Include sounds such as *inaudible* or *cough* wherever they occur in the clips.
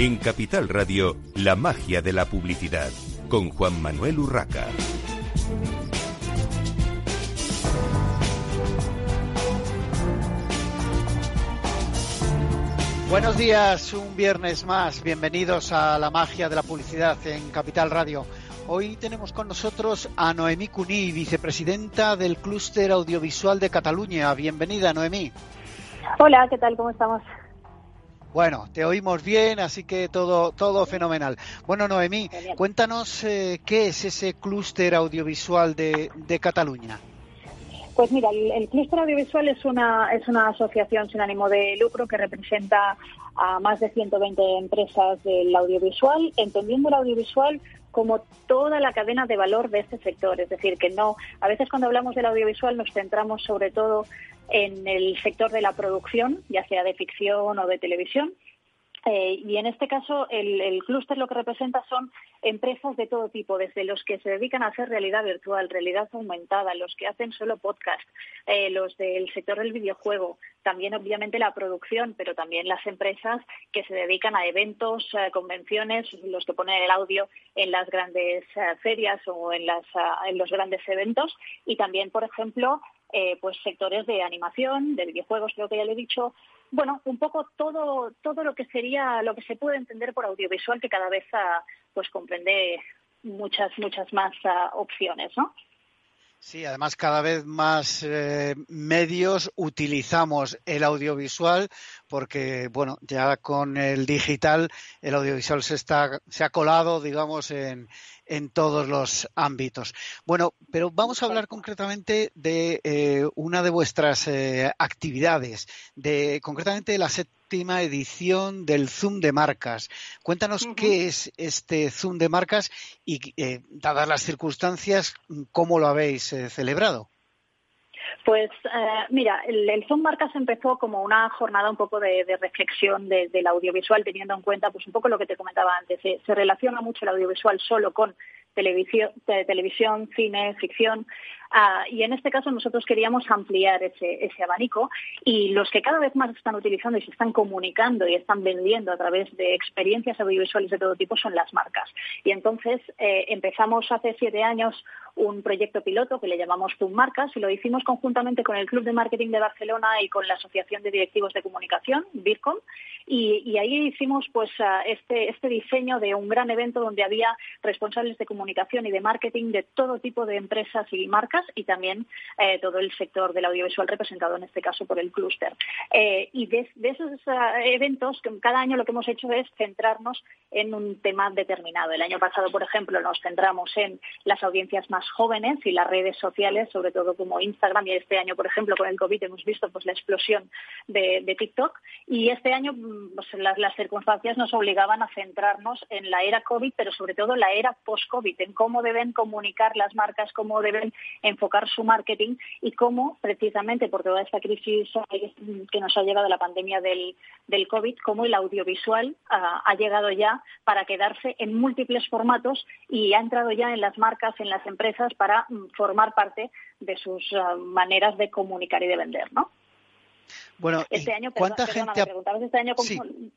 En Capital Radio, la magia de la publicidad, con Juan Manuel Urraca. Buenos días, un viernes más. Bienvenidos a la magia de la publicidad en Capital Radio. Hoy tenemos con nosotros a Noemí Cuní, vicepresidenta del Clúster Audiovisual de Cataluña. Bienvenida, Noemí. Hola, ¿qué tal? ¿Cómo estamos? Bueno, te oímos bien, así que todo, todo fenomenal. Bueno, Noemí, cuéntanos eh, qué es ese clúster audiovisual de, de Cataluña. Pues mira, el, Clúster Audiovisual es una, es una asociación sin ánimo de lucro que representa a más de 120 empresas del audiovisual, entendiendo el audiovisual como toda la cadena de valor de este sector. Es decir, que no, a veces cuando hablamos del audiovisual nos centramos sobre todo en el sector de la producción, ya sea de ficción o de televisión, eh, y en este caso, el, clúster lo que representa son empresas de todo tipo, desde los que se dedican a hacer realidad virtual, realidad aumentada, los que hacen solo podcast, eh, los del sector del videojuego, también obviamente la producción, pero también las empresas que se dedican a eventos, eh, convenciones, los que ponen el audio en las grandes ferias o en, las, en los grandes eventos, y también, por ejemplo, pues sectores de animación, de videojuegos, creo que ya le he dicho, bueno, un poco todo, todo lo que sería, lo que se puede entender por audiovisual, que cada vez ah, pues comprende muchas, muchas más ah, opciones, ¿no? Sí, además cada vez más eh, medios utilizamos el audiovisual porque, bueno, ya con el digital el audiovisual se está se ha colado, digamos, en, en todos los ámbitos. Bueno, pero vamos a hablar concretamente de eh, una de vuestras eh, actividades, de concretamente de la séptima edición del Zoom de marcas. Cuéntanos qué es este Zoom de marcas y, eh, dadas las circunstancias, cómo lo habéis celebrado. Pues mira, el, Zoom Marcas empezó como una jornada un poco de, reflexión del audiovisual, teniendo en cuenta pues un poco lo que te comentaba antes. se relaciona mucho el audiovisual solo con televisión, televisión cine, ficción, Ah, y en este caso nosotros queríamos ampliar ese, ese, abanico y los que cada vez más están utilizando y se están comunicando y están vendiendo a través de experiencias audiovisuales de todo tipo son las marcas. Y entonces eh, empezamos hace siete años un proyecto piloto que le llamamos Zoom Marcas y lo hicimos conjuntamente con el Club de Marketing de Barcelona y con la Asociación de Directivos de Comunicación, BIRCOM, y, ahí hicimos pues ah, este, este diseño de un gran evento donde había responsables de comunicación y de marketing de todo tipo de empresas y marcas y también eh, todo el sector del audiovisual representado en este caso por el clúster. Eh, y de, esos eh, eventos, cada año lo que hemos hecho es centrarnos en un tema determinado. El año pasado, por ejemplo, nos centramos en las audiencias más jóvenes y las redes sociales, sobre todo como Instagram, y este año, por ejemplo, con el COVID hemos visto pues, la explosión de, TikTok. Y este año mm, pues, las, circunstancias nos obligaban a centrarnos en la era COVID, pero sobre todo la era post-COVID, en cómo deben comunicar las marcas, cómo deben enfocar su marketing y cómo, precisamente por toda esta crisis que nos ha llegado la pandemia del, COVID, cómo el audiovisual ha llegado ya para quedarse en múltiples formatos y ha entrado ya en las marcas, en las empresas, para mm, formar parte de sus ah, maneras de comunicar y de vender, ¿no? Bueno, este año, ¿cuánta gente este año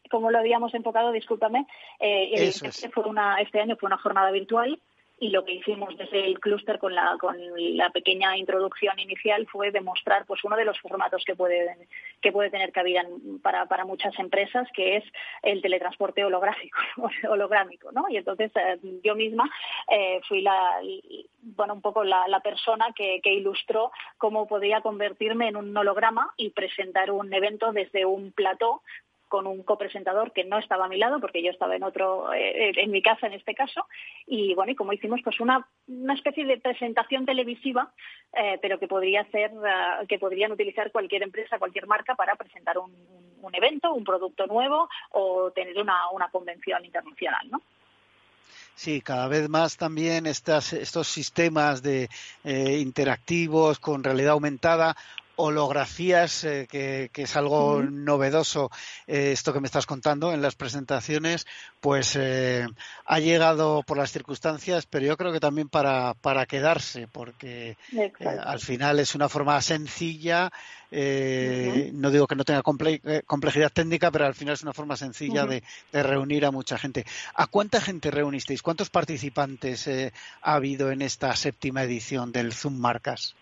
cómo, lo habíamos enfocado, discúlpame, eh, este, fue una, este año fue una jornada virtual y lo que hicimos desde el clúster con la, con la pequeña introducción inicial fue demostrar pues uno de los formatos que puede, que puede tener cabida para, para muchas empresas, que es el teletransporte holográfico, *laughs* holográmico, ¿no? Y entonces eh, yo misma eh, fui la, bueno, un poco la, la persona que, que ilustró cómo podía convertirme en un holograma y presentar un evento desde un plató con un copresentador que no estaba a mi lado porque yo estaba en otro eh, en mi casa en este caso y bueno y como hicimos pues una, una especie de presentación televisiva eh, pero que podría eh, que podrían utilizar cualquier empresa cualquier marca para presentar un, un evento un producto nuevo o tener una, una convención internacional no Sí, cada vez más también estas, estos sistemas de interactivos con realidad aumentada holografías, eh, que, es algo novedoso eh, esto que me estás contando en las presentaciones, pues eh, ha llegado por las circunstancias, pero yo creo que también para, para quedarse, porque al final es una forma sencilla, no digo que no tenga complejidad técnica, pero al final es una forma sencilla de, de, reunir a mucha gente. ¿A cuánta gente reunisteis? ¿Cuántos participantes ha habido en esta séptima edición del Zoom Marcas?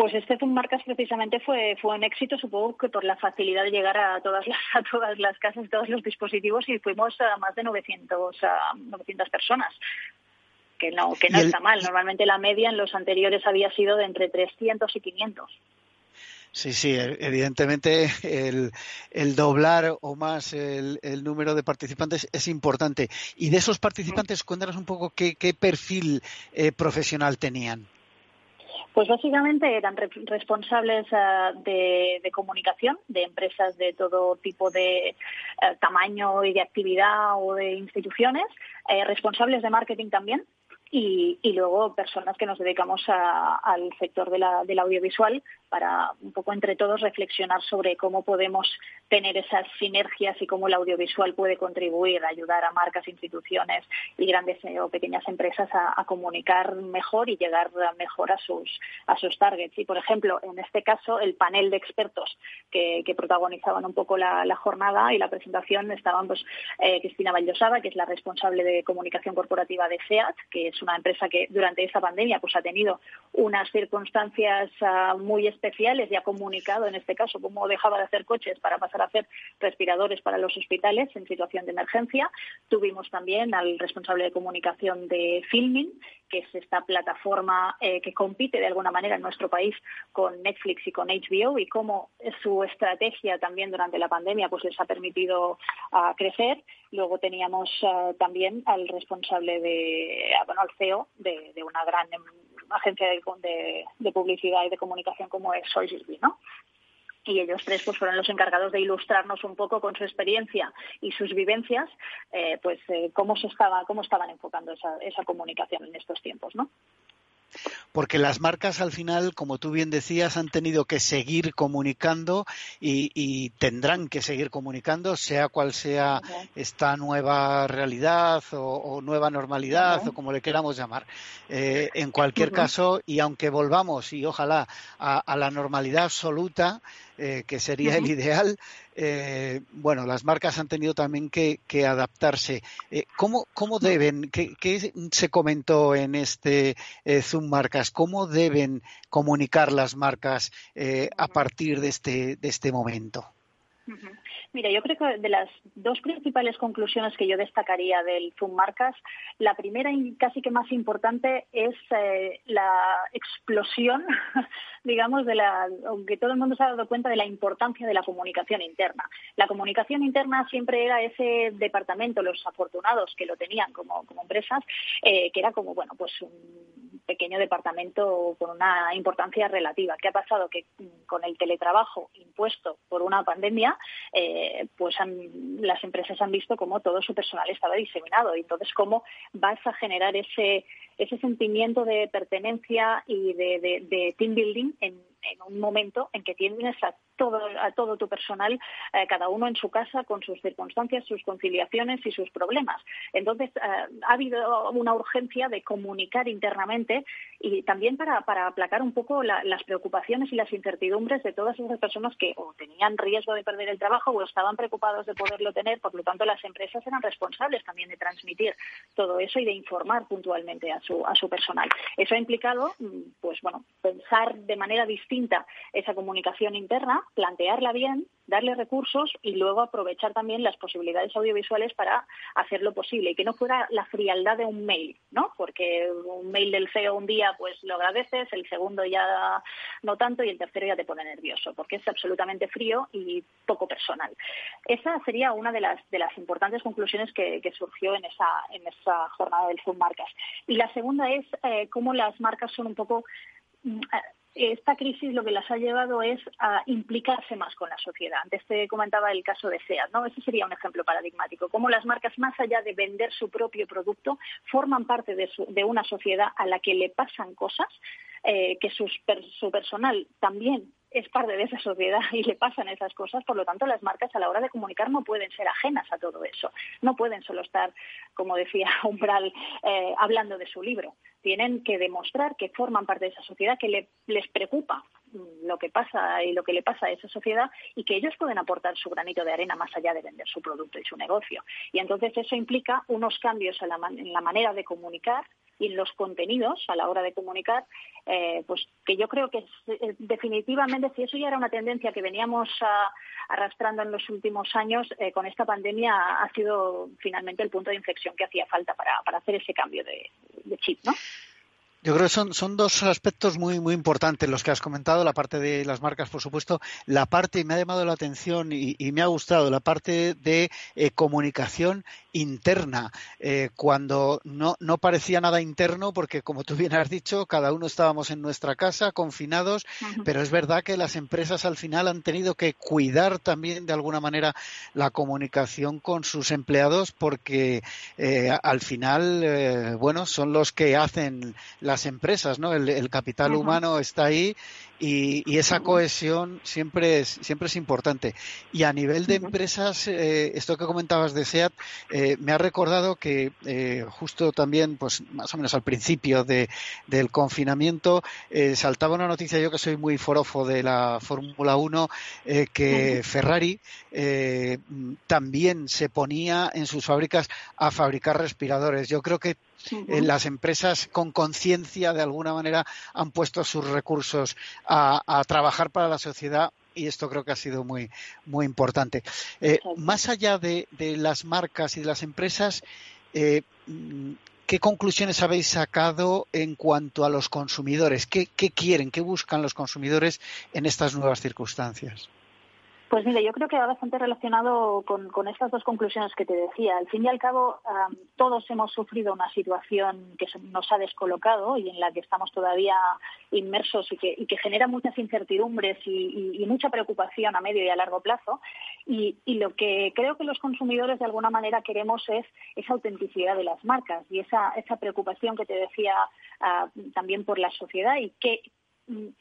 Pues este Zoom Marcas precisamente fue, fue un éxito, supongo que por la facilidad de llegar a todas las, a todas las casas, todos los dispositivos y fuimos a más de 900, a 900 personas que no, que no está mal. Normalmente la media en los anteriores había sido de entre 300 y 500. Sí, sí, e, evidentemente el, el doblar o más el, el, número de participantes es importante. Y de esos participantes, cuéntanos un poco qué, qué perfil eh, profesional tenían. Pues básicamente eran responsables eh, de, comunicación de empresas de todo tipo de eh, tamaño y de actividad o de instituciones, eh, responsables de marketing también, y, luego personas que nos dedicamos al sector de la, del audiovisual para un poco entre todos reflexionar sobre cómo podemos tener esas sinergias y cómo el audiovisual puede contribuir a ayudar a marcas, instituciones y grandes o pequeñas empresas a, comunicar mejor y llegar mejor a sus, a sus targets. Y, por ejemplo, en este caso, el panel de expertos que, protagonizaban un poco la, jornada y la presentación estaban pues, eh, Cristina Vallosada, que es la responsable de comunicación corporativa de SEAT, que es una empresa que durante esta pandemia pues, ha tenido unas circunstancias uh, muy especiales y ha comunicado, en este caso, cómo dejaba de hacer coches para pasar a hacer respiradores para los hospitales en situación de emergencia. Tuvimos también al responsable de comunicación de Filming, que es esta plataforma eh, que compite de alguna manera en nuestro país con Netflix y con HBO y cómo su estrategia también durante la pandemia pues les ha permitido uh, crecer. Luego teníamos uh, también al responsable de, bueno, al CEO de, una gran agencia de, publicidad y de comunicación como es Sogilvy, ¿no? y ellos tres pues fueron los encargados de ilustrarnos un poco con su experiencia y sus vivencias eh, pues eh, cómo se estaba cómo estaban enfocando esa, esa comunicación en estos tiempos no porque las marcas al final, como tú bien decías, han tenido que seguir comunicando y, tendrán que seguir comunicando, sea cual sea esta nueva realidad o, nueva normalidad o como le queramos llamar. Eh, en cualquier caso, y aunque volvamos, y ojalá, a la normalidad absoluta, eh, que sería el ideal, eh, bueno, las marcas han tenido también que, adaptarse. Eh, ¿cómo, ¿cómo, deben, qué, se comentó en este Zoom Marcas, cómo deben comunicar las marcas a partir de este, de este momento? Mira, yo creo que de las dos principales conclusiones que yo destacaría del Zoom Marcas, la primera y casi que más importante es eh, la explosión, *laughs* digamos, de la, aunque todo el mundo se ha dado cuenta de la importancia de la comunicación interna. La comunicación interna siempre era ese departamento, los afortunados que lo tenían como, como empresas, eh, que era como, bueno, pues un pequeño departamento con una importancia relativa. ¿Qué ha pasado? Que con el teletrabajo impuesto por una pandemia, eh, pues las empresas han visto cómo todo su personal estaba diseminado entonces cómo vas a generar ese, ese sentimiento de pertenencia y de, team building en, en un momento en que tienes a todo, a todo tu personal, eh, cada uno en su casa, con sus circunstancias, sus conciliaciones y sus problemas. Entonces, eh, ha habido una urgencia de comunicar internamente y también para, para aplacar un poco las preocupaciones y las incertidumbres de todas esas personas que o tenían riesgo de perder el trabajo o estaban preocupados de poderlo tener. Por lo tanto, las empresas eran responsables también de transmitir todo eso y de informar puntualmente a su, a su personal. Eso ha implicado, mm, pues bueno, pensar de manera distinta esa comunicación interna plantearla bien, darle recursos y luego aprovechar también las posibilidades audiovisuales para hacerlo posible y que no fuera la frialdad de un mail, ¿no? Porque un mail del CEO un día pues lo agradeces, el segundo ya no tanto y el tercero ya te pone nervioso porque es absolutamente frío y poco personal. Esa sería una de las de las importantes conclusiones que, surgió en esa en esa jornada del Zoom Marcas. Y la segunda es eh, cómo las marcas son un poco mm, esta crisis lo que las ha llevado es a implicarse más con la sociedad. Antes te comentaba el caso de SEAT, ¿no? Ese sería un ejemplo paradigmático. Cómo las marcas, más allá de vender su propio producto, forman parte de, de una sociedad a la que le pasan cosas eh, que su personal también es parte de esa sociedad y le pasan esas cosas, por lo tanto las marcas a la hora de comunicar no pueden ser ajenas a todo eso, no pueden solo estar, como decía *laughs* Umbral, eh, hablando de su libro, tienen que demostrar que forman parte de esa sociedad, que les preocupa lo que pasa y lo que le pasa a esa sociedad y que ellos pueden aportar su granito de arena más allá de vender su producto y su negocio. Y entonces eso implica unos cambios en la, manera de comunicar y los contenidos a la hora de comunicar, eh, pues que yo creo que eh, definitivamente, si eso ya era una tendencia que veníamos ah, arrastrando en los últimos años, eh, con esta pandemia ha sido finalmente el punto de inflexión que hacía falta para, hacer ese cambio de, de chip, ¿no? Yo creo que son, son dos aspectos muy, muy importantes los que has comentado, la parte de las marcas, por supuesto, la parte, y me ha llamado la atención y, me ha gustado, la parte de eh, comunicación interna, eh, cuando no, no parecía nada interno, porque como tú bien has dicho, cada uno estábamos en nuestra casa, confinados, pero es verdad que las empresas al final han tenido que cuidar también de alguna manera la comunicación con sus empleados, porque eh, al final, bueno, son los que hacen las empresas, ¿no? El, capital humano está ahí y, esa cohesión siempre es, siempre es importante. Y a nivel de empresas, eh, esto que comentabas de SEAT, eh, me ha recordado que eh, justo también, pues más o menos al principio de, del confinamiento, saltaba una noticia, yo que soy muy forofo de la Fórmula 1, que Ferrari también se ponía en sus fábricas a fabricar respiradores. Yo creo que las empresas con conciencia de alguna manera han puesto sus recursos a, trabajar para la sociedad y esto creo que ha sido muy, muy importante. Eh, más allá de, las marcas y de las empresas, eh, ¿qué conclusiones habéis sacado en cuanto a los consumidores? ¿Qué quieren, qué buscan los consumidores en estas nuevas circunstancias? Pues mire, yo creo que va bastante relacionado con, estas dos conclusiones que te decía. Al fin y al cabo, todos hemos sufrido una situación que nos ha descolocado y en la que estamos todavía inmersos y que, genera muchas incertidumbres y, mucha preocupación a medio y a largo plazo. Y, lo que creo que los consumidores de alguna manera queremos es esa autenticidad de las marcas y esa, preocupación que te decía ah, también por la sociedad y qué,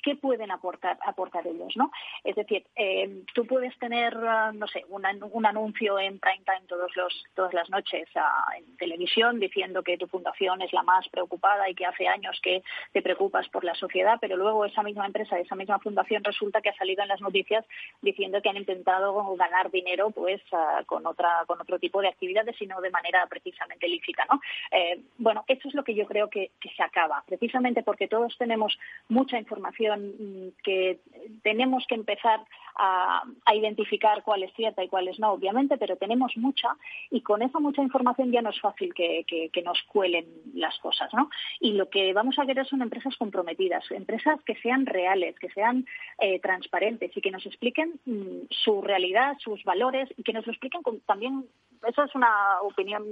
qué pueden aportar, aportar ellos, ¿no? Es decir, eh, tú puedes tener, ah, no sé, un anuncio en prime time todos los, todas las noches ah, en televisión diciendo que tu fundación es la más preocupada y que hace años que te preocupas por la sociedad, pero luego esa misma empresa, esa misma fundación resulta que ha salido en las noticias diciendo que han intentado ganar dinero pues ah, con otra con otro tipo de actividades y no de manera precisamente lícita, ¿no? Eh, bueno, eso es lo que yo creo que se acaba, precisamente porque todos tenemos mucha información información mm, que tenemos que empezar a, identificar cuál es cierta y cuál es no, obviamente, pero tenemos mucha y con esa mucha información ya no es fácil que, nos cuelen las cosas, ¿no? Y lo que vamos a querer son empresas comprometidas, empresas que sean reales, que sean eh, transparentes y que nos expliquen mm, su realidad, sus valores y que nos expliquen también eso es una opinión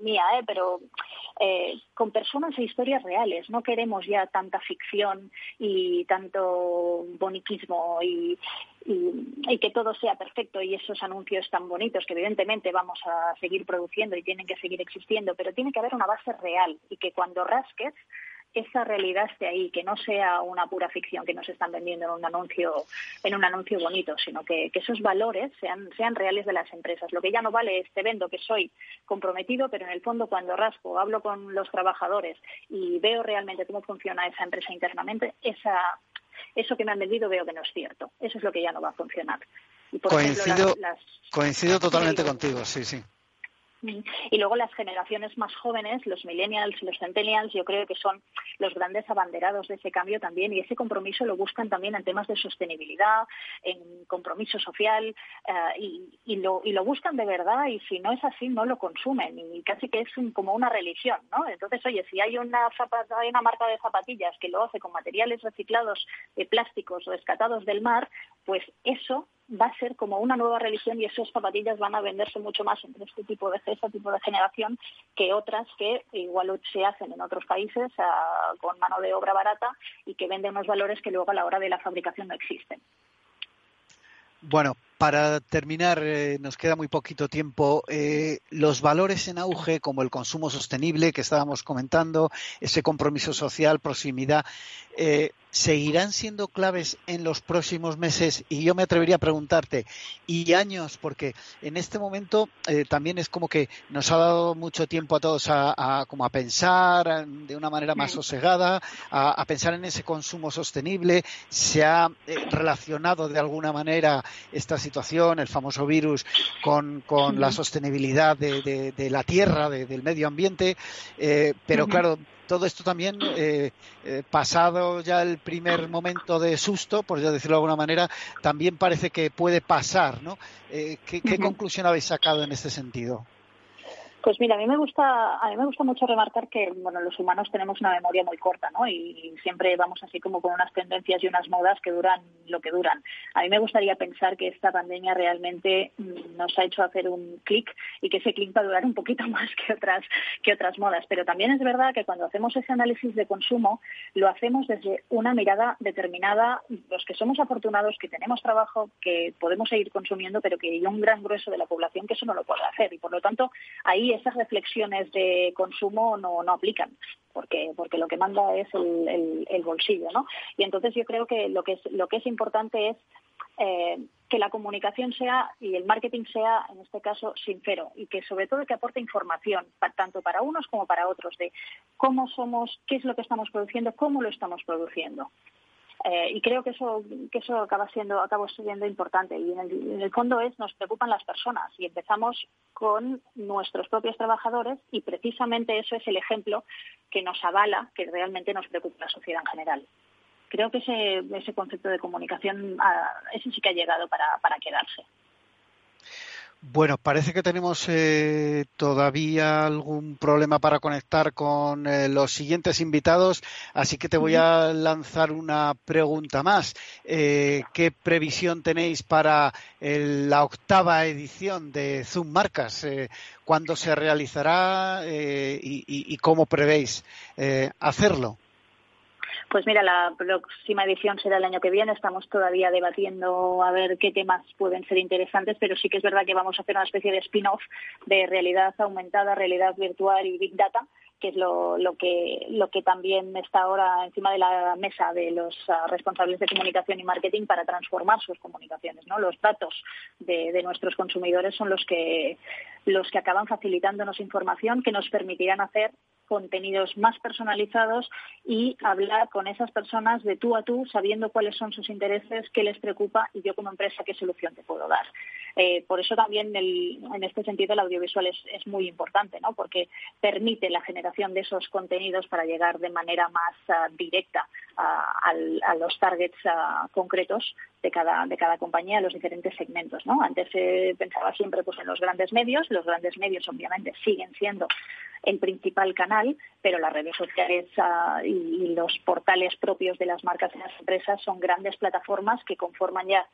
mía, ¿eh? pero eh, con personas e historias reales. No queremos ya tanta ficción y tanto boniquismo y, y, que todo sea perfecto y esos anuncios tan bonitos que evidentemente vamos a seguir produciendo y tienen que seguir existiendo, pero tiene que haber una base real y que cuando rasques esa realidad esté ahí, que no sea una pura ficción que nos están vendiendo en un anuncio, en un anuncio bonito, sino que, esos valores sean, sean reales de las empresas. Lo que ya no vale es te vendo que soy comprometido, pero en el fondo cuando rasco, hablo con los trabajadores y veo realmente cómo funciona esa empresa internamente, esa, eso que me han vendido veo que no es cierto. Eso es lo que ya no va a funcionar. coincido, coincido totalmente contigo, sí, sí. Y luego las generaciones más jóvenes, los millennials y los centennials, yo creo que son los grandes abanderados de ese cambio también. Y ese compromiso lo buscan también en temas de sostenibilidad, en compromiso social eh, y, lo, y lo buscan de verdad y si no es así no lo consumen. Y casi que es como una religión, ¿no? Entonces, oye, si hay una, hay una marca de zapatillas que lo hace con materiales reciclados de plásticos o rescatados del mar, pues eso va a ser como una nueva religión y esas zapatillas van a venderse mucho más entre este tipo de este tipo de generación que otras que igual se hacen en otros países con mano de obra barata y que venden unos valores que luego a la hora de la fabricación no existen. Bueno, para terminar, eh, nos queda muy poquito tiempo. Eh, los valores en auge, como el consumo sostenible que estábamos comentando, ese compromiso social, proximidad, eh, seguirán siendo claves en los próximos meses y yo me atrevería a preguntarte, y años, porque en este momento también es como que nos ha dado mucho tiempo a todos a, como a pensar de una manera más sosegada, a, pensar en ese consumo sostenible, se ha relacionado de alguna manera esta situación, el famoso virus, con, con la sostenibilidad de, de, la tierra, del medio ambiente, eh, pero claro, todo esto también, eh, eh, pasado ya el primer momento de susto, por decirlo de alguna manera, también parece que puede pasar, ¿no? Eh, ¿qué, conclusión habéis sacado en este sentido? Pues mira, a mí me gusta, a mí me gusta mucho remarcar que bueno, los humanos tenemos una memoria muy corta, ¿no? Y, siempre vamos así como con unas tendencias y unas modas que duran lo que duran. A mí me gustaría pensar que esta pandemia realmente mm, nos ha hecho hacer un clic y que ese clic va a durar un poquito *laughs* más que otras que otras modas. Pero también es verdad que cuando hacemos ese análisis de consumo lo hacemos desde una mirada determinada. Los que somos afortunados, que tenemos trabajo, que podemos seguir consumiendo, pero que hay un gran grueso de la población que eso no lo puede hacer y por lo tanto ahí esas reflexiones de consumo no, no aplican, porque, porque lo que manda es el, el, bolsillo, ¿no? Y entonces yo creo que lo que es, lo que es importante es eh, que la comunicación sea y el marketing sea, en este caso, sincero y que sobre todo que aporte información, tanto para unos como para otros, de cómo somos, qué es lo que estamos produciendo, cómo lo estamos produciendo. Eh, y creo que eso, que eso acaba siendo, acaba siendo importante. Y en el, fondo es, nos preocupan las personas y empezamos con nuestros propios trabajadores y precisamente eso es el ejemplo que nos avala que realmente nos preocupa la sociedad en general. Creo que ese, ese concepto de comunicación, ah, ese sí que ha llegado para, para quedarse. Bueno, parece que tenemos eh, todavía algún problema para conectar con eh, los siguientes invitados, así que te voy a lanzar una pregunta más. Eh, ¿Qué previsión tenéis para la octava edición de Zoom Marcas? ¿Cuándo se realizará y, cómo prevéis hacerlo? Pues mira, la próxima edición será el año que viene. Estamos todavía debatiendo a ver qué temas pueden ser interesantes, pero sí que es verdad que vamos a hacer una especie de spin-off de realidad aumentada, realidad virtual y big data que es lo, que, lo que también está ahora encima de la mesa de los ah, responsables de comunicación y marketing para transformar sus comunicaciones. ¿no? Los datos de, de, nuestros consumidores son los que, los que acaban facilitándonos información que nos permitirán hacer contenidos más personalizados y hablar con esas personas de tú a tú, sabiendo cuáles son sus intereses, qué les preocupa y yo como empresa qué solución te puedo dar. Eh, por eso también en este sentido el audiovisual es, muy importante, ¿no? porque permite la generación de esos contenidos para llegar de manera más ah, directa a, los targets ah, concretos de cada, de cada compañía, los diferentes segmentos. Antes se pensaba siempre pues, en los grandes medios, los grandes medios obviamente siguen siendo el principal canal, pero las redes sociales ah, y, los portales propios de las marcas y las empresas son grandes plataformas que conforman ya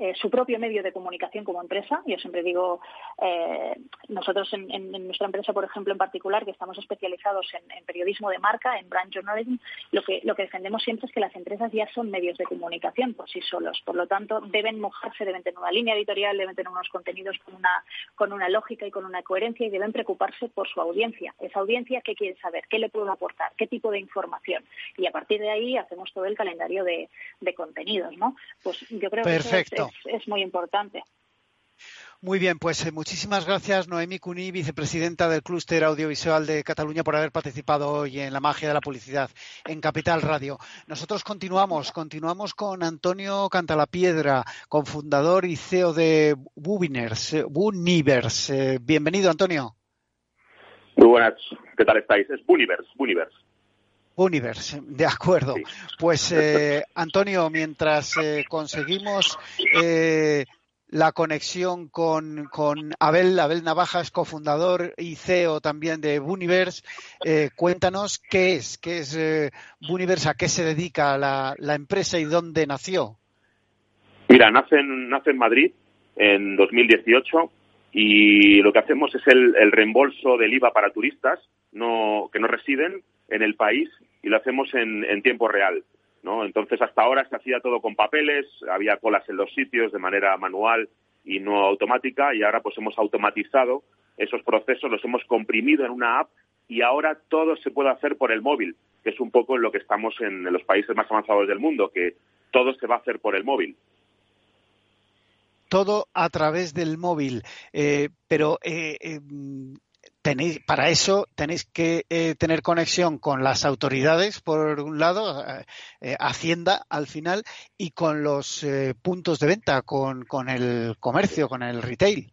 eh, su propio medio de comunicación como empresa. Yo siempre digo, eh, nosotros en, nuestra empresa, por ejemplo, en particular, que estamos especializados en, periodismo de marca, en brand journalism, lo que, lo que defendemos siempre es que las empresas ya son medios de comunicación por sí solos. Por lo tanto, deben mojarse, deben tener una línea editorial, deben tener unos contenidos con una, con una lógica y con una coherencia y deben preocuparse por su audiencia. Esa audiencia, ¿qué quiere saber? ¿Qué le puedo aportar? ¿Qué tipo de información? Y a partir de ahí hacemos todo el calendario de, contenidos, ¿no? Pues yo creo que es, muy importante. Muy bien, pues eh, muchísimas gracias Noemi Cuní, vicepresidenta del Clúster Audiovisual de Cataluña, por haber participado hoy en la magia de la publicidad en Capital Radio. Nosotros continuamos, continuamos con Antonio Cantalapiedra, cofundador y CEO de Bunivers. Bunivers. Eh, bienvenido, Antonio. Muy buenas, ¿qué tal estáis? Es Bunivers, Bunivers. Universe, *laughs* de acuerdo. Pues eh, Antonio, mientras eh, conseguimos eh, la conexión con, con, Abel, Abel Navajas, cofundador y CEO también de Universe, cuéntanos qué es, qué es Universe, a qué se dedica la, la, empresa y dónde nació. Mira, nace en, nace en Madrid en 2018 y lo que hacemos es el, el reembolso del IVA para turistas no, que no residen en el país y lo hacemos en, en tiempo real. ¿no? Entonces, hasta ahora se hacía todo con papeles, había colas en los sitios de manera manual y no automática, y ahora pues hemos automatizado esos procesos, los hemos comprimido en una app y ahora todo se puede hacer por el móvil. que es un poco en lo que estamos en, los países más avanzados del mundo, que todo se va a hacer por el móvil todo a través del móvil. Eh, pero eh, eh, tenéis, para eso tenéis que tener conexión con las autoridades, por un lado, Hacienda al final, y con los puntos de venta, con, con el comercio, con el retail.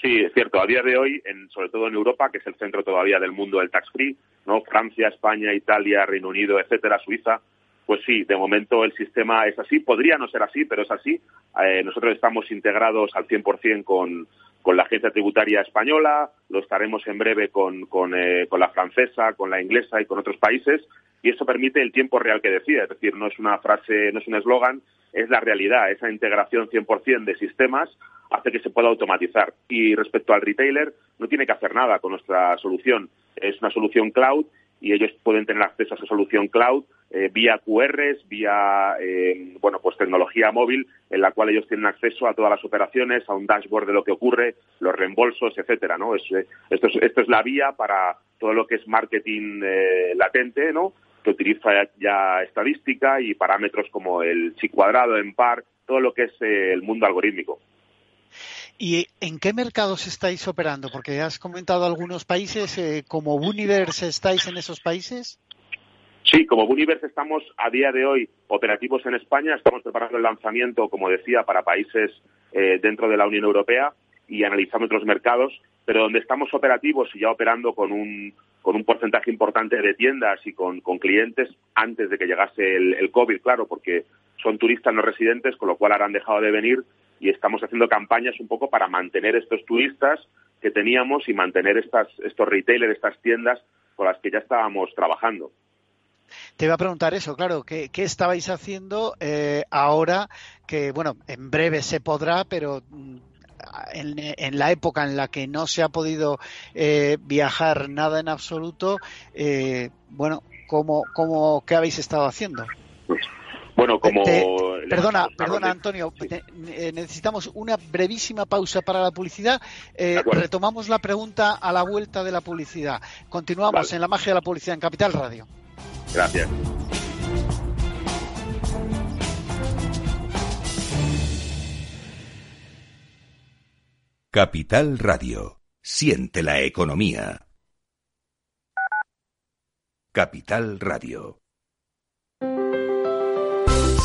Sí, es cierto. A día de hoy, en, sobre todo en Europa, que es el centro todavía del mundo del tax free, ¿no? Francia, España, Italia, Reino Unido, etcétera, Suiza, pues sí, de momento el sistema es así. Podría no ser así, pero es así. Eh, nosotros estamos integrados al 100% con, con la agencia tributaria española, lo estaremos en breve con, con, eh, la francesa, con la inglesa y con otros países. Y eso permite el tiempo real que decía, es decir, no es una frase, no es un eslogan, es la realidad. Esa integración 100% de sistemas hace que se pueda automatizar. Y respecto al retailer, no tiene que hacer nada con nuestra solución. Es una solución cloud y ellos pueden tener acceso a esa solución cloud eh, vía QRs, vía eh, bueno pues tecnología móvil en la cual ellos tienen acceso a todas las operaciones, a un dashboard de lo que ocurre, los reembolsos, etcétera, ¿no? Es, eh, esto, es, esto es la vía para todo lo que es marketing latente, ¿no? Que utiliza ya estadística y parámetros como el chi cuadrado, en par, todo lo que es el mundo algorítmico. ¿Y en qué mercados estáis operando? Porque has comentado algunos países, eh, ¿como Universe estáis en esos países? Sí, como Universe estamos a día de hoy operativos en España, estamos preparando el lanzamiento, como decía, para países eh, dentro de la Unión Europea y analizando otros mercados, pero donde estamos operativos y ya operando con un, con un porcentaje importante de tiendas y con, clientes antes de que llegase el, el COVID, claro, porque son turistas no residentes, con lo cual ahora han dejado de venir y estamos haciendo campañas un poco para mantener estos turistas que teníamos y mantener estas, estos retailers, estas tiendas con las que ya estábamos trabajando. Te iba a preguntar eso, claro, ¿qué, estabais haciendo eh, ahora que, bueno, en breve se podrá, pero mm, en, la época en la que no se ha podido eh, viajar nada en absoluto, eh, bueno, ¿cómo, cómo, ¿qué habéis estado haciendo? Bueno, como... perdona, perdona, Antonio. Eh, necesitamos una brevísima pausa para la publicidad. Eh, retomamos la pregunta a la vuelta de la publicidad. Continuamos en la magia de la publicidad en Capital Radio. Gracias. Capital Radio. Siente la economía. Capital Radio.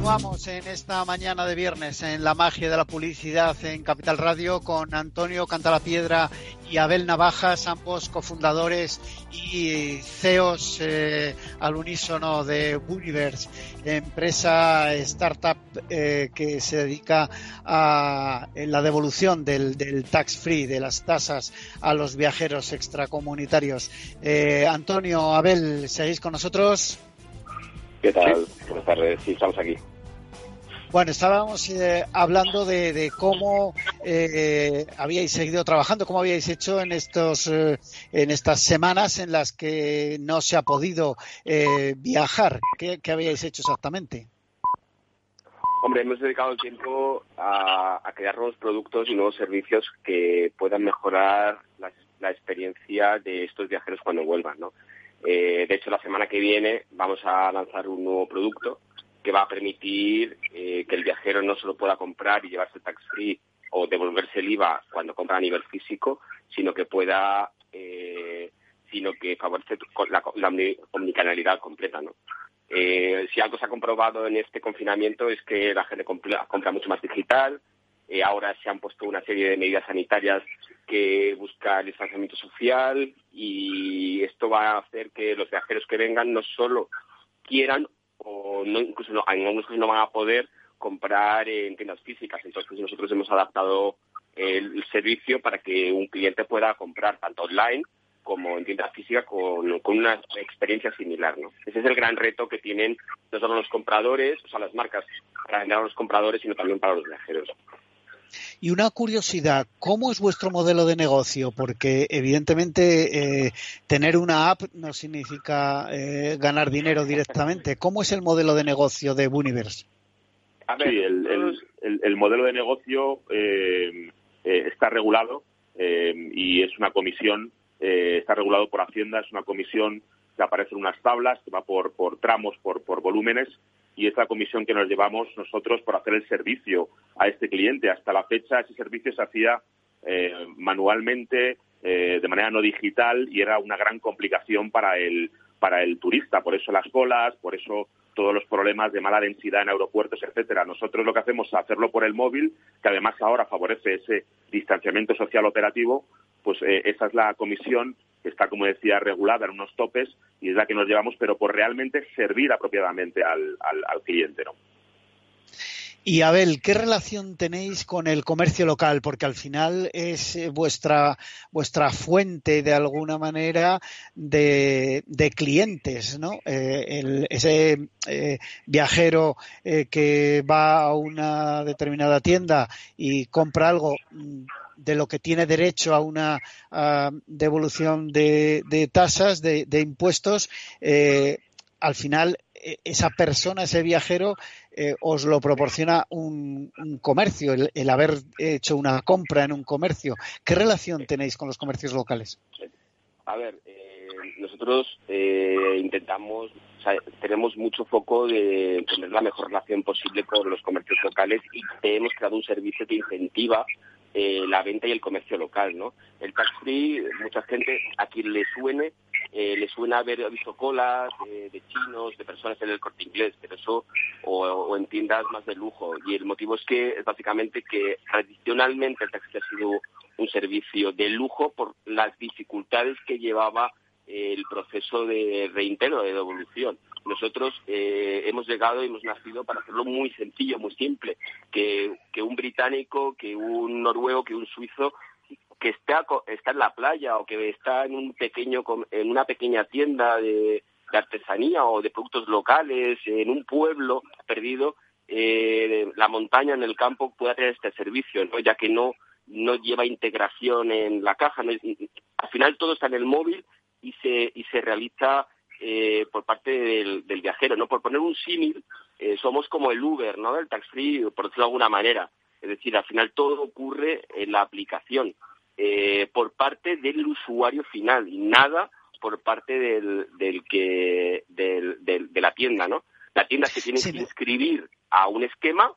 Continuamos en esta mañana de viernes en la magia de la publicidad en Capital Radio con Antonio Cantalapiedra y Abel Navajas, ambos cofundadores y CEOs eh, al unísono de Universe, empresa startup eh, que se dedica a la devolución del, tax free, de las tasas a los viajeros extracomunitarios. Eh, Antonio, Abel, ¿seguís con nosotros? ¿Qué tal? Buenas tardes, sí, estamos aquí. Bueno, estábamos eh, hablando de, cómo eh, habíais seguido trabajando, cómo habíais hecho en estos eh, en estas semanas en las que no se ha podido viajar. ¿Qué, habíais hecho exactamente? Hombre, hemos dedicado el tiempo a, crear nuevos productos y nuevos servicios que puedan mejorar la experiencia de estos viajeros cuando vuelvan, ¿no? Eh, de hecho, la semana que viene vamos a lanzar un nuevo producto que va a permitir eh, que el viajero no solo pueda comprar y llevarse tax free o devolverse el IVA cuando compra a nivel físico, sino que pueda, eh, sino que favorece la, la omnicanalidad completa, ¿no? Eh, si algo se ha comprobado en este confinamiento es que la gente compra, mucho más digital. Eh, ahora se han puesto una serie de medidas sanitarias que buscan el distanciamiento social y esto va a hacer que los viajeros que vengan no solo quieran o no, incluso no, en algunos casos no van a poder comprar en tiendas físicas. Entonces nosotros hemos adaptado el servicio para que un cliente pueda comprar tanto online como en tienda física con, una experiencia similar, ¿no? Ese es el gran reto que tienen no solo los compradores, o sea, las marcas para vender a los compradores, sino también para los viajeros. Y una curiosidad, ¿cómo es vuestro modelo de negocio? Porque evidentemente eh, tener una app no significa eh, ganar dinero directamente. ¿Cómo es el modelo de negocio de Buniverse? sí, el, modelo de negocio eh, está regulado y es una comisión eh, está regulado por Hacienda, es una comisión que aparece en unas tablas, que va por, por tramos, por, por volúmenes, y es la comisión que nos llevamos nosotros por hacer el servicio a este cliente. Hasta la fecha ese servicio se hacía eh, manualmente, eh, de manera no digital, y era una gran complicación para el, para el turista. Por eso las colas, por eso todos los problemas de mala densidad en aeropuertos, etcétera. Nosotros lo que hacemos es hacerlo por el móvil, que además ahora favorece ese distanciamiento social operativo, pues eh, esa es la comisión que está, como decía, regulada en unos topes y es la que nos llevamos, pero por realmente servir apropiadamente al, al, cliente, ¿no? Y Abel, ¿qué relación tenéis con el comercio local? Porque al final es eh, vuestra, vuestra fuente de alguna manera de, de clientes, ¿no? Eh, ese viajero que va a una determinada tienda y compra algo, mm, de lo que tiene derecho a una devolución de, tasas, de, impuestos, eh, al final e, esa persona, ese viajero, eh, os lo proporciona un, comercio, el, haber hecho una compra en un comercio. ¿Qué relación tenéis con los comercios locales? A ver, eh, nosotros intentamos, tenemos mucho foco de tener la mejor relación posible con los comercios locales y hemos creado un servicio que incentiva eh, la venta y el comercio local, ¿no? El tax free, mucha gente a quien le suene, eh, le suena haber visto colas eh, de chinos, de personas en el corte inglés, pero eso, o, en tiendas más de lujo. Y el motivo es que es básicamente que tradicionalmente el tax free ha sido un servicio de lujo por las dificultades que llevaba el proceso de reintegro, de devolución. Nosotros eh, hemos llegado y hemos nacido para hacerlo muy sencillo, muy simple, que, un británico, que un noruego, que un suizo que está, en la playa o que está en un pequeño en una pequeña tienda de, artesanía o de productos locales en un pueblo perdido eh, la montaña en el campo pueda tener este servicio ¿no? ya que no no lleva integración en la caja al final todo está en el móvil y se, y se realiza eh, por parte del, viajero, ¿no? Por poner un símil, eh, somos como el Uber, ¿no? El tax free, por decirlo de alguna manera. Es decir, al final todo ocurre en la aplicación eh, por parte del usuario final y nada por parte del, del que del, de la tienda, ¿no? La tienda se tiene que inscribir a un esquema,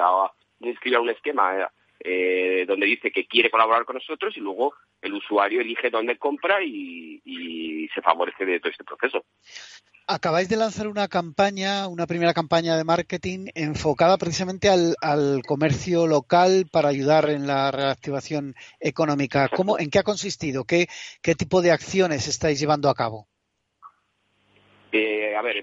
a, inscribir a un esquema eh, donde dice que quiere colaborar con nosotros y luego el usuario elige dónde compra y, se favorece de todo este proceso. Acabáis de lanzar una campaña, una primera campaña de marketing enfocada precisamente al, comercio local para ayudar en la reactivación económica. ¿Cómo, ¿En qué ha consistido? ¿Qué, ¿Qué tipo de acciones estáis llevando a cabo? Eh, a ver,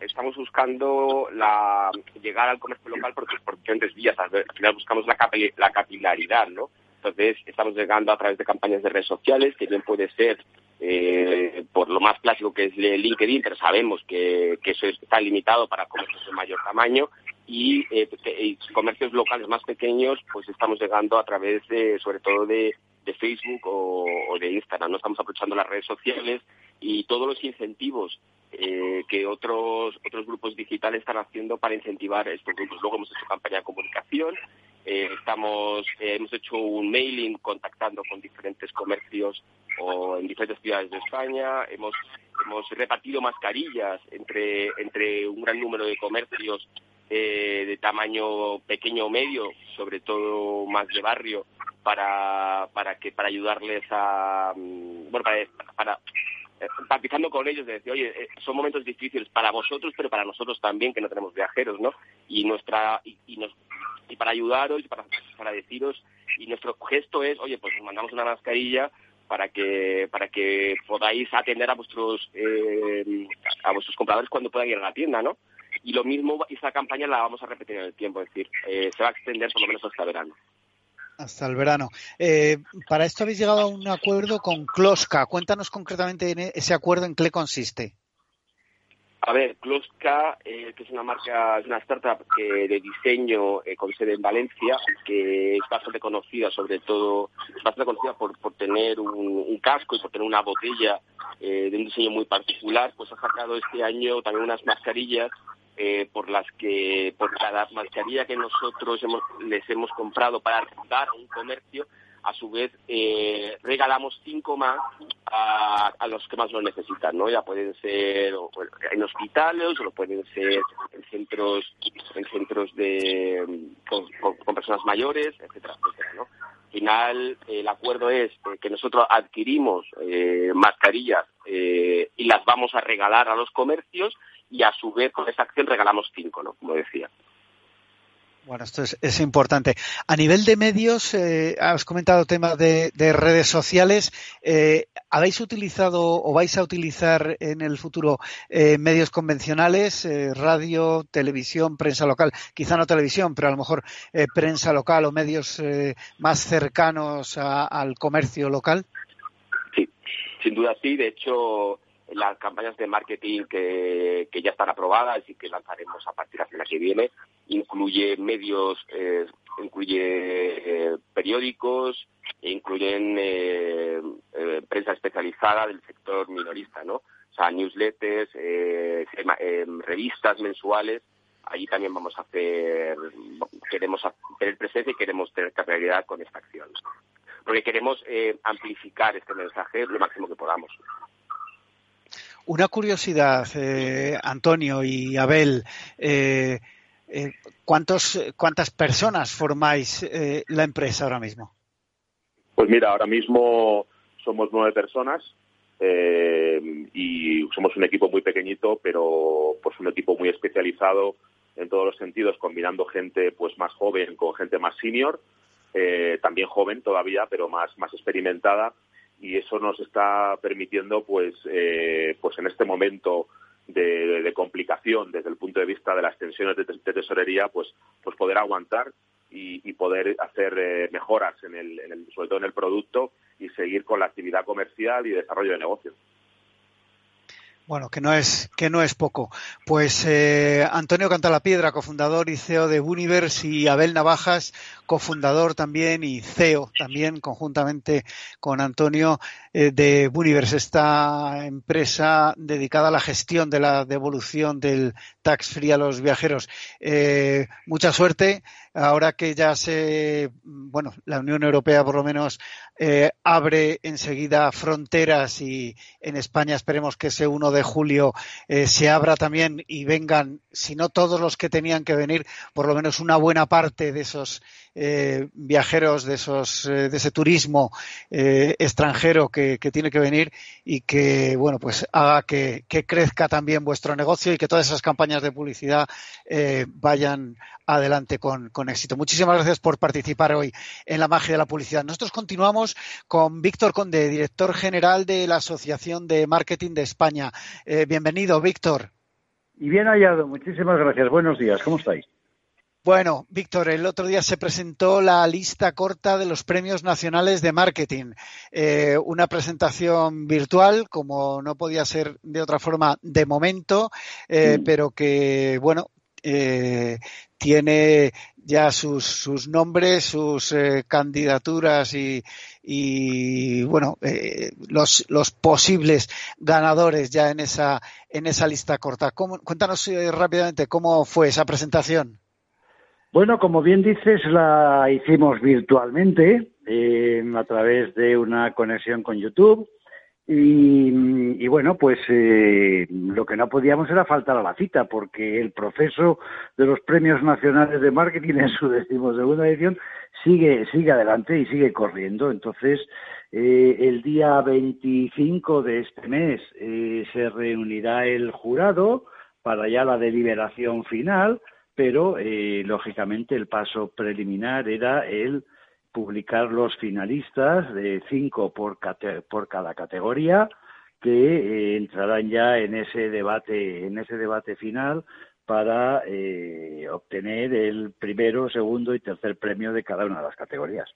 estamos buscando la, llegar al comercio local por, por diferentes vías. Al final buscamos la, la capilaridad, ¿no? Entonces, estamos llegando a través de campañas de redes sociales, que bien puede ser eh, por lo más clásico que es LinkedIn, pero sabemos que, que eso está limitado para comercios de mayor tamaño y, eh, comercios locales más pequeños, pues estamos llegando a través de, sobre todo de, de Facebook o, o, de Instagram. No estamos aprovechando las redes sociales y todos los incentivos eh, que otros otros grupos digitales están haciendo para incentivar estos grupos. Luego hemos hecho campaña de comunicación, estamos, hemos hecho un mailing contactando con diferentes comercios o en diferentes ciudades de España. Hemos, hemos repartido mascarillas entre, entre un gran número de comercios eh, de tamaño pequeño o medio, sobre todo más de barrio, para, para que para ayudarles a mm, bueno para, para eh, con ellos de decir oye eh, son momentos difíciles para vosotros pero para nosotros también que no tenemos viajeros no y nuestra y, y nos y para ayudaros y para para deciros y nuestro gesto es oye pues os mandamos una mascarilla para que para que podáis atender a vuestros eh, a vuestros compradores cuando puedan ir a la tienda no y lo mismo, esa campaña la vamos a repetir en el tiempo, es decir, eh, se va a extender por lo menos hasta verano. Hasta el verano. Eh, para esto habéis llegado a un acuerdo con Kloska. Cuéntanos concretamente e, ese acuerdo en qué consiste. A ver, Kloska, eh, que es una marca, es una startup de diseño con sede en Valencia, que es bastante conocida, sobre todo, bastante conocida por, por tener un, casco y por tener una botella de un diseño muy particular, pues ha sacado este año también unas mascarillas eh, por las que por cada mascarilla que nosotros les hemos comprado para dar a un comercio, a su vez eh, regalamos cinco más a, los que más lo necesitan, ¿no? Ya pueden ser en hospitales o pueden ser en centros en centros de con, personas mayores, etcétera, etcétera, ¿no? Al final el acuerdo es que nosotros adquirimos eh, mascarillas y las vamos a regalar a los comercios y a su vez con esa acción regalamos cinco, ¿no? Como decía. Bueno, esto es, importante. A nivel de medios, eh, has comentado temas de, redes sociales. Eh, ¿Habéis utilizado o vais a utilizar en el futuro eh, medios convencionales, radio, televisión, prensa local? Quizá no televisión, pero a lo mejor prensa local o medios más cercanos al comercio local. Sí, sin duda sí. De hecho, las campañas de marketing que, ya están aprobadas y que lanzaremos a partir de la semana que viene incluye medios, eh, incluye eh, periódicos, incluyen eh, prensa especializada del sector minorista, ¿no? O sea, newsletters, revistas mensuales. Allí también vamos a hacer, queremos tener presencia y queremos tener capacidad con esta acción. Porque queremos amplificar este mensaje lo máximo que podamos. Una curiosidad, eh, Antonio y Abel, eh, eh, ¿cuántos, ¿cuántas personas formáis la empresa ahora mismo? Pues mira, ahora mismo somos nueve personas y somos un equipo muy pequeñito, pero pues un equipo muy especializado en todos los sentidos, combinando gente pues más joven con gente más senior, también joven todavía, pero más, más experimentada y eso nos está permitiendo pues eh, pues en este momento de, complicación desde el punto de vista de las tensiones de, tesorería pues pues poder aguantar y, poder hacer eh, mejoras en el, en el, sobre todo en el producto y seguir con la actividad comercial y desarrollo de negocios. Bueno, que no es, que no es poco. Pues eh, Antonio Cantalapiedra, cofundador y CEO de Universe, y Abel Navajas, cofundador también y CEO también, conjuntamente con Antonio, eh, de Universe, esta empresa dedicada a la gestión de la devolución del tax free a los viajeros. Eh, mucha suerte ahora que ya se, bueno, la Unión Europea por lo menos eh, abre enseguida fronteras y en España esperemos que ese 1 de julio se abra también y vengan, si no todos los que tenían que venir, por lo menos una buena parte de esos eh, viajeros, de esos, de ese turismo extranjero que, tiene que venir y que, bueno, pues haga que, que, crezca también vuestro negocio y que todas esas campañas de publicidad vayan adelante con, éxito. Muchísimas gracias por participar hoy en la magia de la publicidad. Nosotros continuamos con Víctor Conde, director general de la Asociación de Marketing de España. Eh, bienvenido, Víctor. Y bien hallado, muchísimas gracias. Buenos días, ¿cómo estáis? Bueno, Víctor, el otro día se presentó la lista corta de los premios nacionales de marketing. Eh, una presentación virtual, como no podía ser de otra forma de momento, eh, pero que, bueno, eh, tiene ya sus, sus nombres, sus eh, candidaturas y, y bueno, eh, los, los posibles ganadores ya en esa, en esa lista corta. ¿Cómo, cuéntanos rápidamente cómo fue esa presentación. Bueno, como bien dices, la hicimos virtualmente eh, a través de una conexión con YouTube. Y, bueno, pues eh, lo que no podíamos era faltar a la cita, porque el proceso de los premios nacionales de marketing en su decimosegunda edición sigue, sigue adelante y sigue corriendo. Entonces, eh, el día 25 de este mes eh, se reunirá el jurado para ya la deliberación final, pero lógicamente el paso preliminar era el publicar los finalistas de cinco por, por cada categoría que eh, entrarán ya en ese debate en ese debate final para eh, obtener el primero, segundo y tercer premio de cada una de las categorías.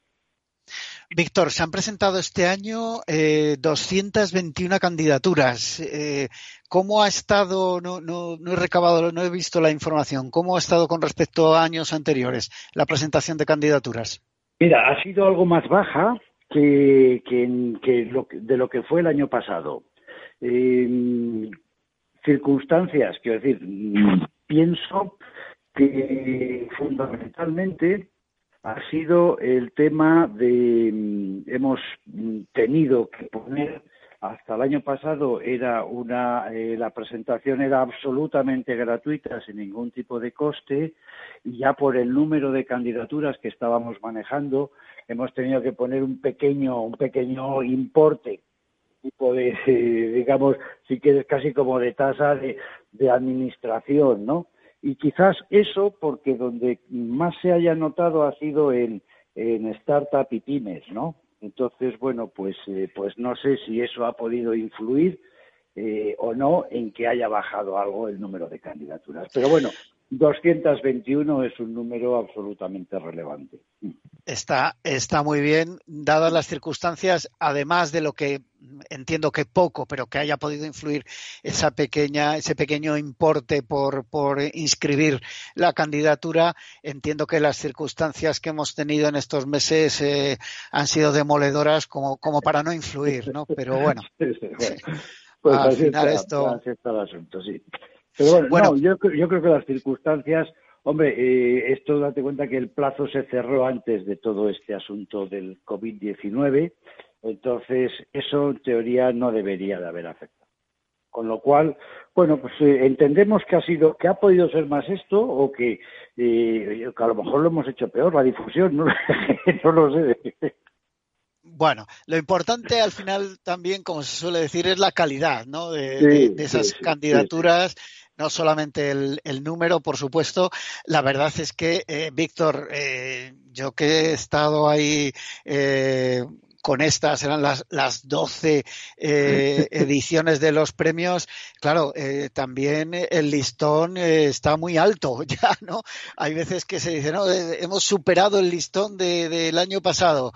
Víctor, se han presentado este año eh, 221 candidaturas. Eh, ¿Cómo ha estado? No, he recabado, no he visto la información. ¿Cómo ha estado con respecto a años anteriores la presentación de candidaturas? Mira, ha sido algo más baja que, de lo que fue el año pasado. Eh, circunstancias, quiero decir, pienso que fundamentalmente ha sido el tema de hemos tenido que poner hasta el año pasado era una eh, la presentación era absolutamente gratuita sin ningún tipo de coste y ya por el número de candidaturas que estábamos manejando hemos tenido que poner un pequeño un pequeño importe tipo de *laughs* digamos si quieres casi como de tasa de, de administración no y quizás eso porque donde más se haya notado ha sido en startup y pymes no entonces, bueno, pues, eh, pues no sé si eso ha podido influir eh, o no en que haya bajado algo el número de candidaturas. Pero bueno, 221 es un número absolutamente relevante. Está, está muy bien, dadas las circunstancias, además de lo que entiendo que poco, pero que haya podido influir esa pequeña, ese pequeño importe por, por inscribir la candidatura, entiendo que las circunstancias que hemos tenido en estos meses eh, han sido demoledoras como, como para no influir, ¿no? Pero bueno. *laughs* Pues al final esto... así está el asunto, sí. Pero bueno, yo, yo creo que las circunstancias, hombre, eh, esto date cuenta que el plazo se cerró antes de todo este asunto del COVID-19, entonces eso en teoría no debería de haber afectado. Con lo cual, bueno, pues eh, entendemos que ha sido, que ha podido ser más esto o que, eh, que a lo mejor lo hemos hecho peor, la difusión, no, *laughs* no lo sé. Bueno, lo importante al final también, como se suele decir, es la calidad ¿no? de, esas candidaturas no solamente el, número, por supuesto. La verdad es que, eh, Víctor, eh, yo que he estado ahí eh, con estas, eran las, las 12 eh, *laughs* ediciones de los premios, claro, eh, también el listón eh, está muy alto *laughs* ya, ¿no? Hay veces que se dice, no, hemos superado el listón de, del año pasado,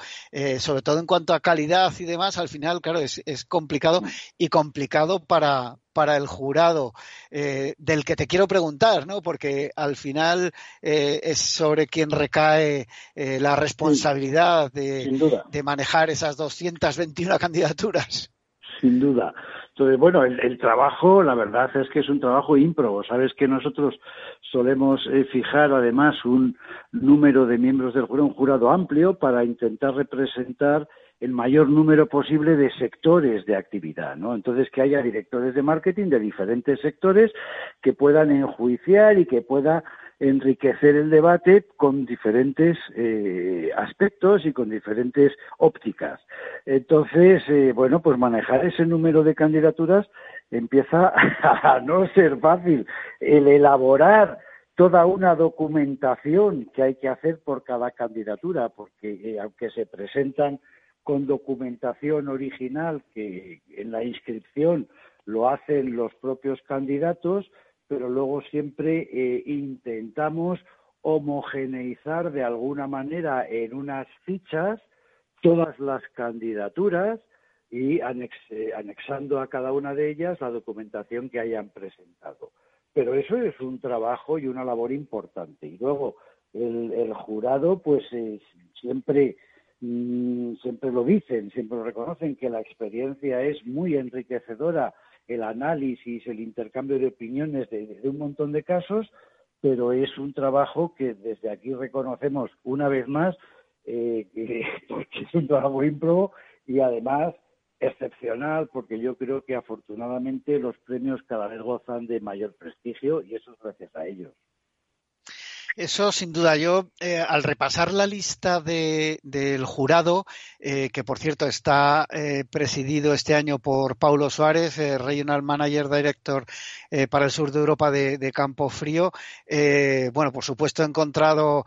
sobre todo en cuanto a calidad y demás, al final, claro, es, es complicado y complicado para, para el jurado eh, del que te quiero preguntar, ¿no? Porque al final eh, es sobre quien recae eh, la responsabilidad de, de, manejar esas 221 candidaturas. Sin duda. Entonces, bueno, el, trabajo, la verdad es que es un trabajo ímprobo. Sabes que nosotros solemos fijar además un número de miembros del jurado, un jurado amplio, para intentar representar el mayor número posible de sectores de actividad, ¿no? Entonces que haya directores de marketing de diferentes sectores que puedan enjuiciar y que pueda enriquecer el debate con diferentes eh, aspectos y con diferentes ópticas. Entonces, eh, bueno, pues manejar ese número de candidaturas empieza *laughs* a no ser fácil. El elaborar toda una documentación que hay que hacer por cada candidatura, porque eh, aunque se presentan con documentación original que en la inscripción lo hacen los propios candidatos, pero luego siempre eh, intentamos homogeneizar de alguna manera en unas fichas todas las candidaturas y anexando a cada una de ellas la documentación que hayan presentado. Pero eso es un trabajo y una labor importante. Y luego el, jurado, pues eh, siempre Mm, siempre lo dicen, siempre lo reconocen, que la experiencia es muy enriquecedora, el análisis, el intercambio de opiniones de, un montón de casos, pero es un trabajo que desde aquí reconocemos una vez más eh, *laughs* que, es un trabajo ímprobo y además excepcional porque yo creo que afortunadamente los premios cada vez gozan de mayor prestigio y eso es gracias a ellos. Eso sin duda. Yo, eh, al repasar la lista de, del jurado, eh, que por cierto está eh, presidido este año por Paulo Suárez, Regional Manager Director para el sur de Europa de, Campo Frío, bueno, por supuesto he encontrado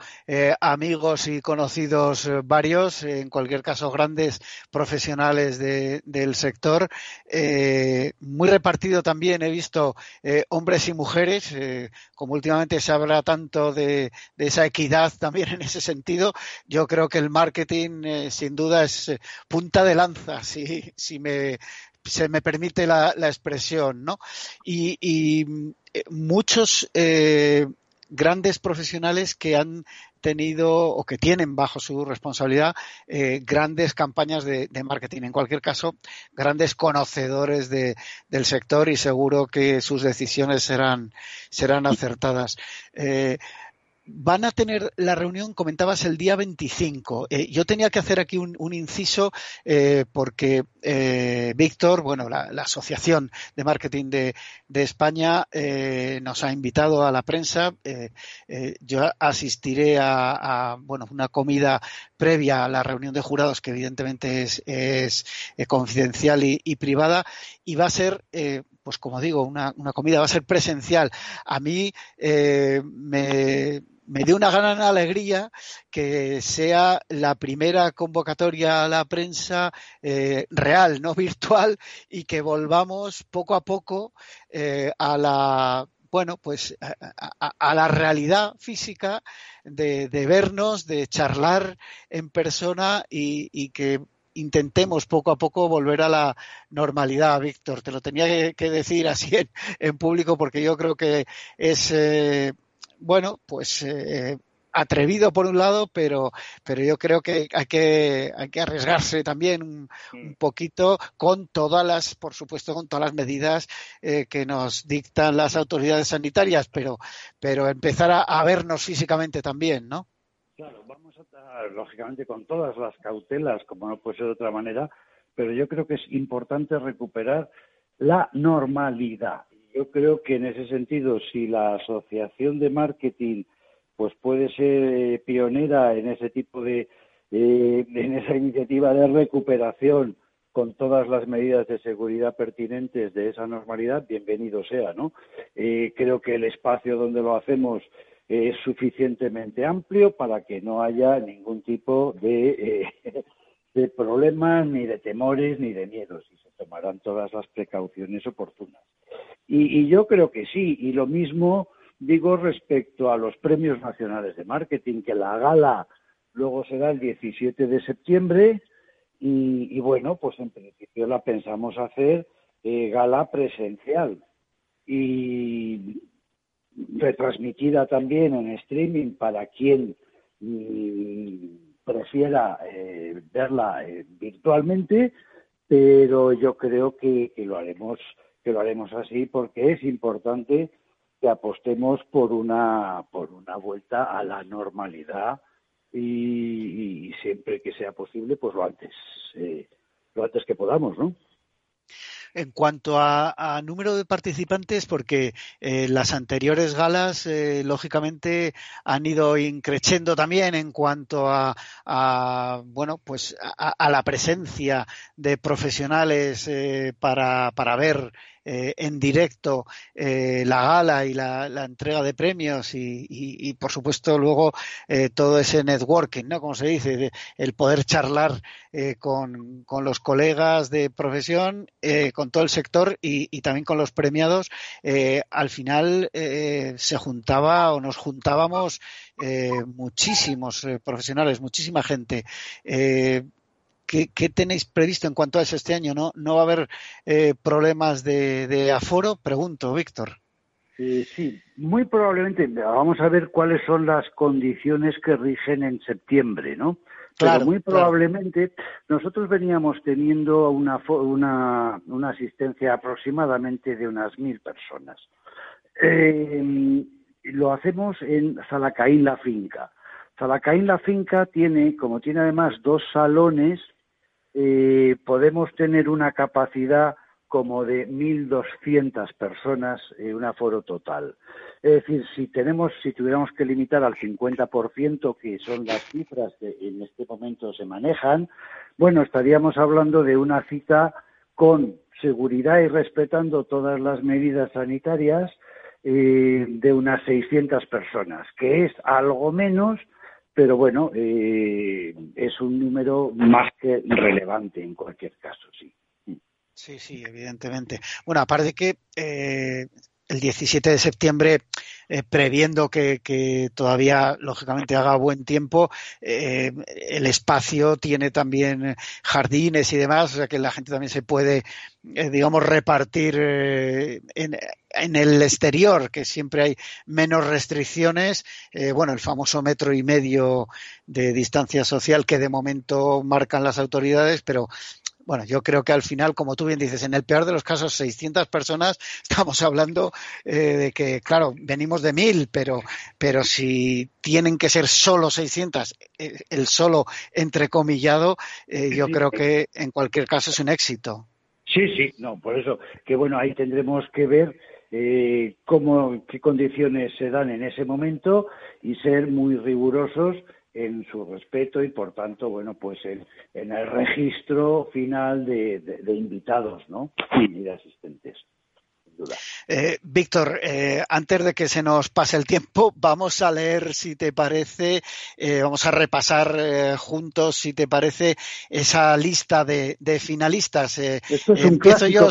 amigos y conocidos varios, en cualquier caso grandes profesionales del sector. muy repartido también he visto hombres y mujeres, como últimamente se habla tanto de de, esa equidad también en ese sentido, yo creo que el marketing eh, sin duda es eh, punta de lanza, si, si me, se me permite la, expresión, ¿no? Y, eh, muchos grandes profesionales que han tenido o que tienen bajo su responsabilidad grandes campañas de, marketing. En cualquier caso, grandes conocedores de, del sector y seguro que sus decisiones serán, serán acertadas van a tener la reunión, comentabas, el día 25. Eh, yo tenía que hacer aquí un, inciso eh, porque eh, Víctor, bueno, la, Asociación de Marketing de, España nos ha invitado a la prensa. yo asistiré a, bueno, una comida previa a la reunión de jurados que evidentemente es, confidencial y, privada y va a ser pues como digo, una, una, comida va a ser presencial. A mí me, me dio una gran alegría que sea la primera convocatoria a la prensa eh, real, no virtual, y que volvamos poco a poco eh, a la bueno, pues a, la realidad física de, vernos, de charlar en persona y, que intentemos poco a poco volver a la normalidad, Víctor. Te lo tenía que, decir así en, público porque yo creo que es eh, bueno, pues eh, atrevido por un lado, pero, pero yo creo que hay que, hay que arriesgarse también un, mm. poquito con todas las, por supuesto, con todas las medidas eh, que nos dictan las autoridades sanitarias, pero, pero empezar a, vernos físicamente también, ¿no? Claro, vamos a estar, lógicamente, con todas las cautelas, como no puede ser de otra manera, pero yo creo que es importante recuperar la normalidad yo creo que en ese sentido, si la asociación de marketing pues puede ser eh, pionera en ese tipo de, eh, en esa iniciativa de recuperación con todas las medidas de seguridad pertinentes de esa normalidad, bienvenido sea, ¿no? Eh, creo que el espacio donde lo hacemos es suficientemente amplio para que no haya ningún tipo de, *laughs* de problemas, ni de temores, ni de miedos, y se tomarán todas las precauciones oportunas. Y, yo creo que sí, y lo mismo digo respecto a los premios nacionales de marketing, que la gala luego será el 17 de septiembre y, bueno, pues en principio la pensamos hacer eh, gala presencial y retransmitida también en streaming para quien mm, prefiera eh, verla eh, virtualmente, pero yo creo que lo haremos que lo haremos así porque es importante que apostemos por una por una vuelta a la normalidad y, siempre que sea posible pues lo antes eh, lo antes que podamos no en cuanto a, número de participantes, porque eh, las anteriores galas, eh, lógicamente, han ido increciendo también en cuanto a, bueno, pues a, la presencia de profesionales para, para ver eh, en directo eh, la gala y la, entrega de premios y, por supuesto luego eh, todo ese networking, ¿no? Como se dice, el poder charlar con, los colegas de profesión, con todo el sector y, también con los premiados, al final se juntaba o nos juntábamos muchísimos profesionales, muchísima gente. ¿Qué, tenéis previsto en cuanto a eso este año? ¿No, no va a haber eh, problemas de, aforo? Pregunto, Víctor. Eh, sí, muy probablemente. Vamos a ver cuáles son las condiciones que rigen en septiembre, ¿no? Pero muy probablemente nosotros veníamos teniendo una, una, una asistencia aproximadamente de unas mil personas. Eh, lo hacemos en Zalacaín la finca. Zalacaín la finca tiene, como tiene además dos salones, podemos tener una capacidad como de 1.200 personas, en un aforo total. Es decir, si tenemos, si tuviéramos que limitar al 50%, que son las cifras que en este momento se manejan, bueno, estaríamos hablando de una cita con seguridad y respetando todas las medidas sanitarias eh, de unas 600 personas, que es algo menos, pero bueno, eh, es un número más que relevante en cualquier caso, sí. Sí, sí, evidentemente. Bueno, aparte de que eh, el 17 de septiembre, eh, previendo que, todavía, lógicamente, haga buen tiempo, eh, el espacio tiene también jardines y demás, o sea que la gente también se puede, digamos, repartir en, el exterior, que siempre hay menos restricciones. bueno, el famoso metro y medio de distancia social que de momento marcan las autoridades, pero bueno, yo creo que al final, como tú bien dices, en el peor de los casos, 600 personas, *laughs* estamos hablando eh, de que, claro, venimos de mil, pero, pero si tienen que ser solo 600, eh, el solo entrecomillado, eh, yo creo que en cualquier caso es un éxito. Sí, sí, no, por eso, que bueno, ahí tendremos que ver cómo, qué condiciones se dan en ese momento y ser muy rigurosos en su respeto y por tanto, bueno, pues en, el registro final de, de invitados, ¿no? Y de asistentes. Eh, Víctor, eh, antes de que se nos pase el tiempo, vamos a leer, si te parece, eh, vamos a repasar juntos, si te parece, esa lista de, finalistas. Esto es un clásico,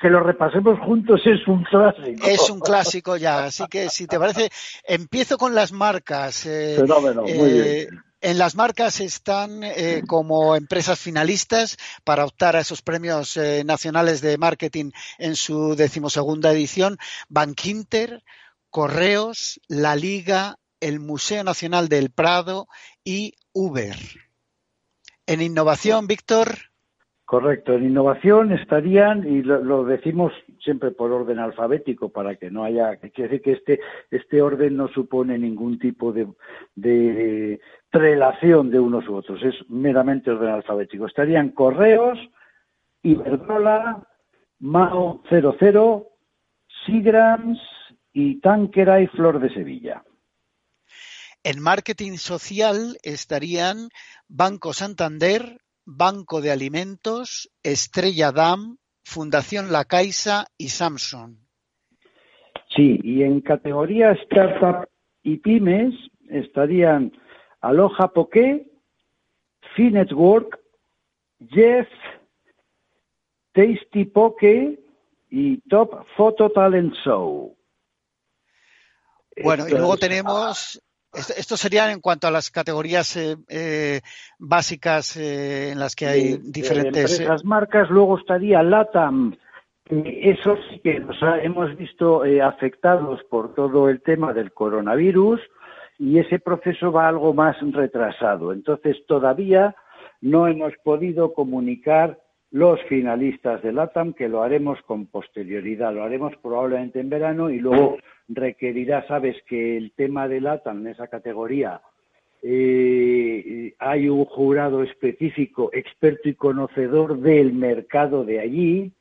que, lo repasemos juntos es un clásico. Es un clásico ya, así que si te parece, empiezo con las marcas. Fenómeno, muy bien. En las marcas están eh, como empresas finalistas para optar a esos premios eh, nacionales de marketing en su decimosegunda edición Bankinter, Correos, La Liga, el Museo Nacional del Prado y Uber. En innovación, Víctor. Correcto, en innovación estarían, y lo, decimos siempre por orden alfabético para que no haya, quiere decir que este, este orden no supone ningún tipo de, de relación de unos u otros, es meramente orden alfabético. Estarían Correos, Iberdrola, Mao 00, Sigrams y Tanquera y Flor de Sevilla. En marketing social estarían Banco Santander, Banco de Alimentos, Estrella Dam, Fundación La Caixa y Samsung. Sí, y en categoría startup y pymes estarían Aloha Poké, Finetwork, Jeff, Tasty Poke y Top Photo Talent Show. Bueno, y luego tenemos esto sería en cuanto a las categorías eh, eh, básicas eh, en las que hay diferentes. Las marcas, luego estaría LATAM. Eso sí que nos hemos visto afectados por todo el tema del coronavirus y ese proceso va algo más retrasado. Entonces, todavía no hemos podido comunicar los finalistas de LATAM, que lo haremos con posterioridad, lo haremos probablemente en verano y luego requerirá, sabes que el tema de LATAM en esa categoría eh, hay un jurado específico, experto y conocedor del mercado de allí,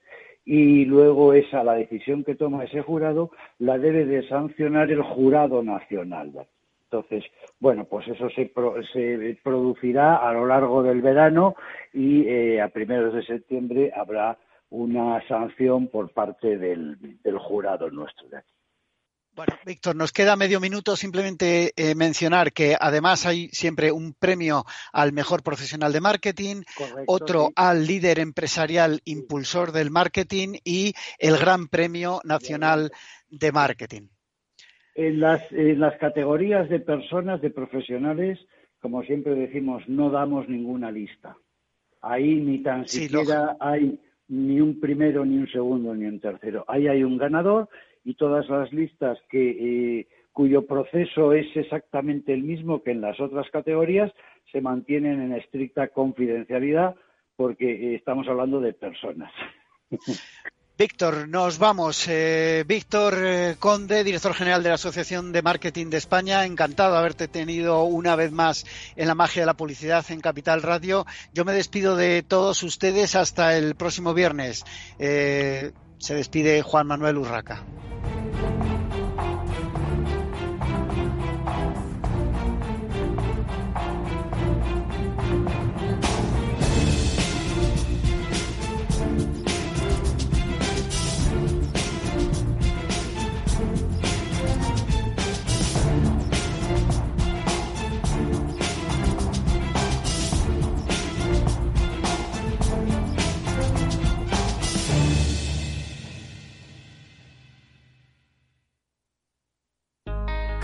y luego esa, la decisión que toma ese jurado, la debe de sancionar el jurado nacional. Entonces, bueno, pues eso se, se producirá a lo largo del verano y eh, a primeros de septiembre habrá una sanción por parte del, jurado nuestro de aquí. Bueno, Víctor, nos queda medio minuto simplemente eh, mencionar que además hay siempre un premio al mejor profesional de marketing, otro al líder empresarial impulsor del marketing y el Gran Premio Nacional de Marketing. En las, en las categorías de personas, de profesionales, como siempre decimos, no damos ninguna lista. Ahí ni tan siquiera hay ni un primero, ni un segundo, ni un tercero. Ahí hay un ganador y todas las listas que, eh, cuyo proceso es exactamente el mismo que en las otras categorías se mantienen en estricta confidencialidad porque eh, estamos hablando de personas. *laughs* Víctor, nos vamos. Eh, Víctor eh, Conde, director general de la Asociación de Marketing de España, encantado de haberte tenido una vez más en la magia de la publicidad en Capital Radio. Yo me despido de todos ustedes hasta el próximo viernes. Eh, se despide Juan Manuel Urraca.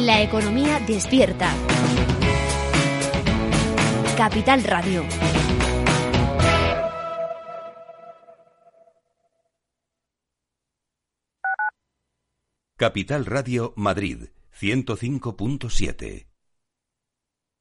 La economía despierta. Capital Radio. Capital Radio Madrid 105.7